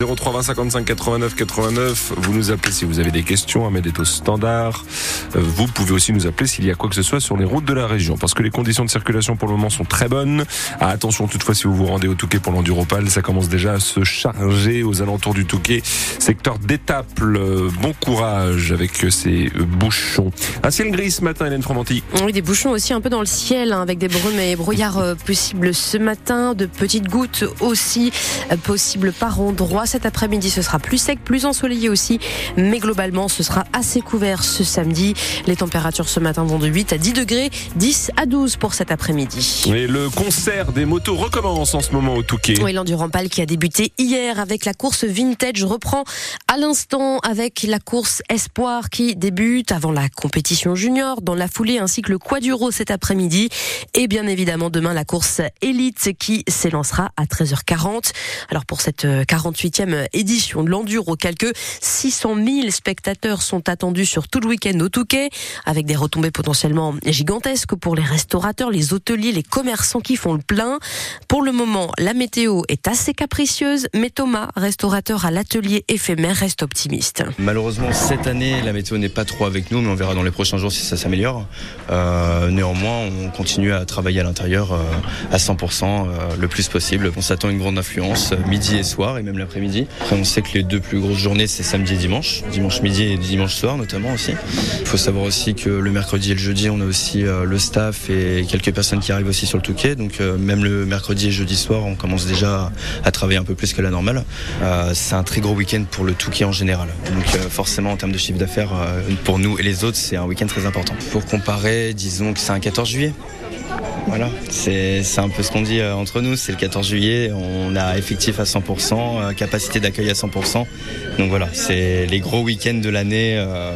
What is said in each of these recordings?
03 20 55 89 89. Vous nous appelez si vous avez des questions. Ahmed est au standard. Euh, Vous pouvez aussi nous appeler s'il y a quoi que ce soit sur les routes de la région. Parce que les conditions de circulation pour le moment sont très bonnes. Ah, attention toutefois si vous vous rendez au Touquet pour l'Enduropal, ça commence déjà à se charger aux alentours du Touquet. Secteur d'Étaples. Euh, Bon courage avec ces bouchons. Un ciel gris ce matin, Hélène Fromanti. Oui, des bouchons aussi un peu dans le ciel, hein, avec des brumes et brouillards euh, possibles ce matin, de petites gouttes aussi euh, possibles par endroits. Cet après-midi, ce sera plus sec, plus ensoleillé aussi, mais globalement, ce sera assez couvert ce samedi. Les températures ce matin vont de 8 à 10 degrés, 10 à 12 pour cet après-midi. Et le concert des motos recommence en ce moment au Touquet. Oui, l'enduramphal qui a débuté hier avec la course vintage reprend à l'instant avec la course espoir qui débute avant la compétition junior dans la foulée ainsi que le quaduro cet après-midi et bien évidemment demain la course élite qui s'élancera à 13h40. Alors pour cette euh, 48e édition de l'enduro. Quelques 600 000 spectateurs sont attendus sur tout le week-end au Touquet, avec des retombées potentiellement gigantesques pour les restaurateurs, les hôteliers, les commerçants qui font le plein. Pour le moment, la météo est assez capricieuse, mais Thomas, restaurateur à l'atelier éphémère, reste optimiste. Malheureusement, cette année, la météo n'est pas trop avec nous, mais on verra dans les prochains jours si ça s'améliore. Euh, néanmoins, on continue à travailler à l'intérieur euh, à 100% euh, le plus possible. On s'attend à une grande influence midi et soir et même l'après-midi. On sait que les deux plus grosses journées, c'est samedi et dimanche. Dimanche midi et dimanche soir, notamment aussi. Il faut savoir aussi que le mercredi et le jeudi, on a aussi euh, le staff et quelques personnes qui arrivent aussi sur le Touquet. Donc, euh, même le mercredi et jeudi soir, on commence déjà à travailler un peu plus que la normale. Euh, c'est un très gros week-end pour le Touquet en général. Donc forcément en termes de chiffre d'affaires, pour nous et les autres, c'est un week-end très important. Pour comparer, disons que c'est un 14 juillet. Voilà, c'est c'est un peu ce qu'on dit euh, entre nous, c'est le 14 juillet, on a effectif à 100%, euh, capacité d'accueil à 100%. Donc voilà, c'est les gros week-ends de l'année euh,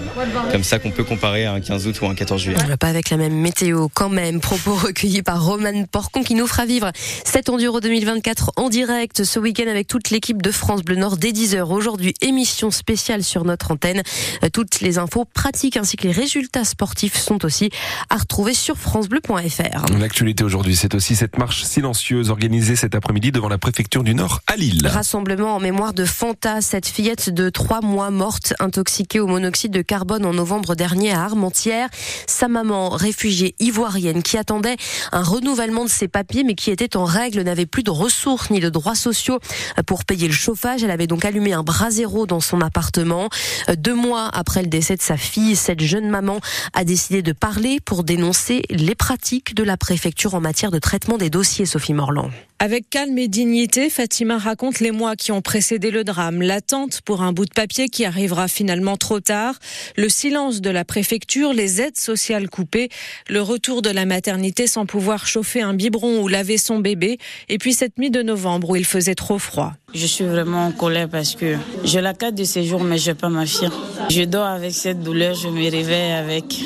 comme ça qu'on peut comparer à un 15 août ou un 14 juillet. Pas avec la même météo quand même. Propos recueillis par Roman Porcon qui nous fera vivre cet Enduro 2024 en direct ce week-end avec toute l'équipe de France Bleu Nord dès 10h. Aujourd'hui, émission spéciale sur notre antenne. Euh, Toutes les infos pratiques ainsi que les résultats sportifs sont aussi à retrouver sur francebleu.fr. L'actualité aujourd'hui, c'est aussi cette marche silencieuse organisée cet après-midi devant la préfecture du Nord à Lille. Rassemblement en mémoire de Fanta, cette fillette de trois mois morte intoxiquée au monoxyde de carbone en novembre dernier à Armentières. Sa maman, réfugiée ivoirienne, qui attendait un renouvellement de ses papiers mais qui était en règle, n'avait plus de ressources ni de droits sociaux pour payer le chauffage. Elle avait donc allumé un brasero dans son appartement. Deux mois après le décès de sa fille, cette jeune maman a décidé de parler pour dénoncer les pratiques de la préfecture en matière de traitement des dossiers, Sophie Morland. Avec calme et dignité, Fatima raconte les mois qui ont précédé le drame, l'attente pour un bout de papier qui arrivera finalement trop tard, le silence de la préfecture, les aides sociales coupées, le retour de la maternité sans pouvoir chauffer un biberon ou laver son bébé, et puis cette nuit de novembre où il faisait trop froid. Je suis vraiment en colère parce que j'ai la carte de séjour, mais je vais pas m'affirmer. Je dors avec cette douleur, je me réveille avec.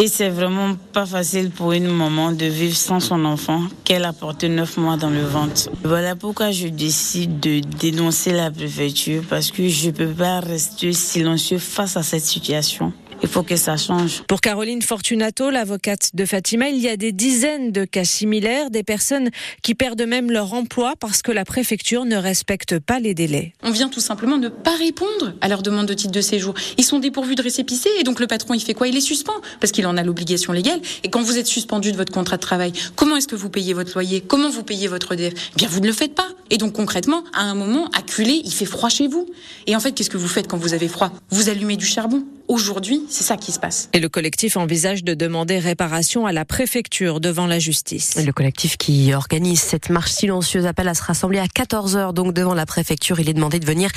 Et c'est vraiment pas facile pour une maman de vivre sans son enfant qu'elle a porté neuf mois dans le ventre. Voilà pourquoi je décide de dénoncer la préfecture parce que je peux pas rester silencieux face à cette situation. Il faut que ça change. Pour Caroline Fortunato, l'avocate de Fatima, il y a des dizaines de cas similaires, des personnes qui perdent même leur emploi parce que la préfecture ne respecte pas les délais. On vient tout simplement ne pas répondre à leur demande de titre de séjour. Ils sont dépourvus de récépissé et donc le patron il fait quoi? Il les suspend parce qu'il en a l'obligation légale. Et quand vous êtes suspendu de votre contrat de travail, comment est-ce que vous payez votre loyer? Comment vous payez votre EDF Eh bien vous ne le faites pas. Et donc concrètement, à un moment, acculé, il fait froid chez vous. Et en fait, qu'est-ce que vous faites quand vous avez froid? Vous allumez du charbon. Aujourd'hui, c'est ça qui se passe. Et le collectif envisage de demander réparation à la préfecture devant la justice. Le collectif qui organise cette marche silencieuse appelle à se rassembler à 14h donc devant la préfecture. Il est demandé de venir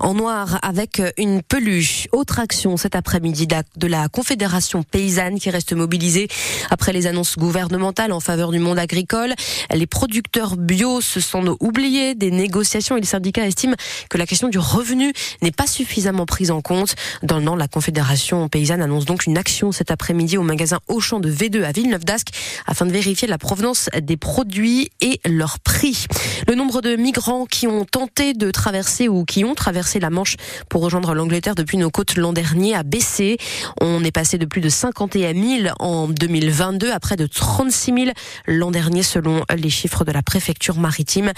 en noir avec une peluche. Autre action cet après-midi de la Confédération paysanne qui reste mobilisée après les annonces gouvernementales en faveur du monde agricole. Les producteurs bio se sont oubliés des négociations et les syndicats estiment que la question du revenu n'est pas suffisamment prise en compte. Dans le Nord, la Confédération Fédération paysanne annonce donc une action cet après-midi au magasin Auchan de V2 à Villeneuve d'Ascq afin de vérifier la provenance des produits et leur prix. Le nombre de migrants qui ont tenté de traverser ou qui ont traversé la Manche pour rejoindre l'Angleterre depuis nos côtes l'an dernier a baissé. On est passé de plus de 51 000 en 2022 à près de 36 000 l'an dernier selon les chiffres de la préfecture maritime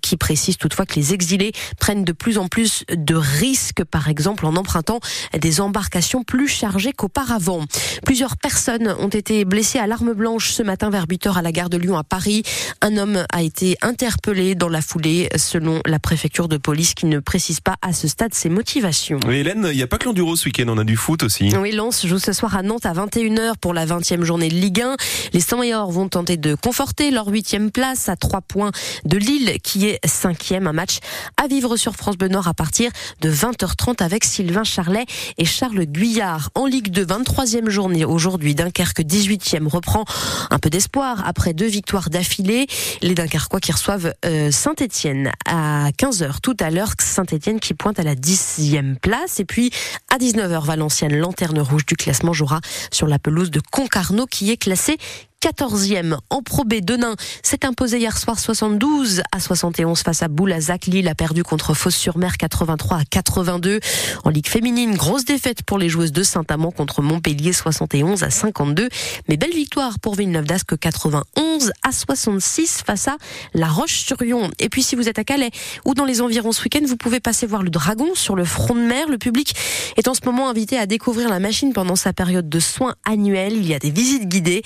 qui précise toutefois que les exilés prennent de plus en plus de risques, par exemple en empruntant des embarcations plus chargées qu'auparavant. Plusieurs personnes ont été blessées à l'arme blanche ce matin vers 8 à la gare de Lyon à Paris. Un homme a été interpellé dans la foulée selon la préfecture de police qui ne précise pas à ce stade ses motivations. Oui, Hélène, il n'y a pas que l'enduro ce week-end, on a du foot aussi. Oui, Lens joue ce soir à Nantes à 21h pour la 20e journée de Ligue 1. Les 100 vont tenter de conforter leur 8e place à 3 points de Lille qui est 5e. Un match à vivre sur France Bleu Nord à partir de 20h30 avec Sylvain Charlet et Charles Guyard. En Ligue 2, 23e journée aujourd'hui, Dunkerque 18e reprend un peu d'espoir après deux victoires d'affilée. Les Dunkerquois qui reçoivent euh, Saint-Etienne à 15h tout à l'heure. Saint-Etienne qui pointe à la 10e place. Et puis à 19h, Valenciennes, lanterne rouge du classement, jouera sur la pelouse de Concarneau qui est classée 14e en Pro B. Denain s'est imposé hier soir 72 à 71 face à Boulazac. Lille a perdu contre Fosse-sur-Mer 83 à 82. En Ligue féminine, grosse défaite pour les joueuses de Saint-Amand contre Montpellier 71 à 52. Mais belle victoire pour Villeneuve d'Ascq 91 à 66 face à La Roche-sur-Yon. Et puis si vous êtes à Calais ou dans les environs ce week-end, vous pouvez passer voir le Dragon sur le front de mer. Le public est en ce moment invité à découvrir la machine pendant sa période de soins annuelle. Il y a des visites guidées.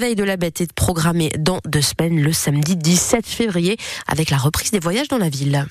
Réveil de la bête est programmé dans deux semaines, le samedi 17 février, avec la reprise des voyages dans la ville.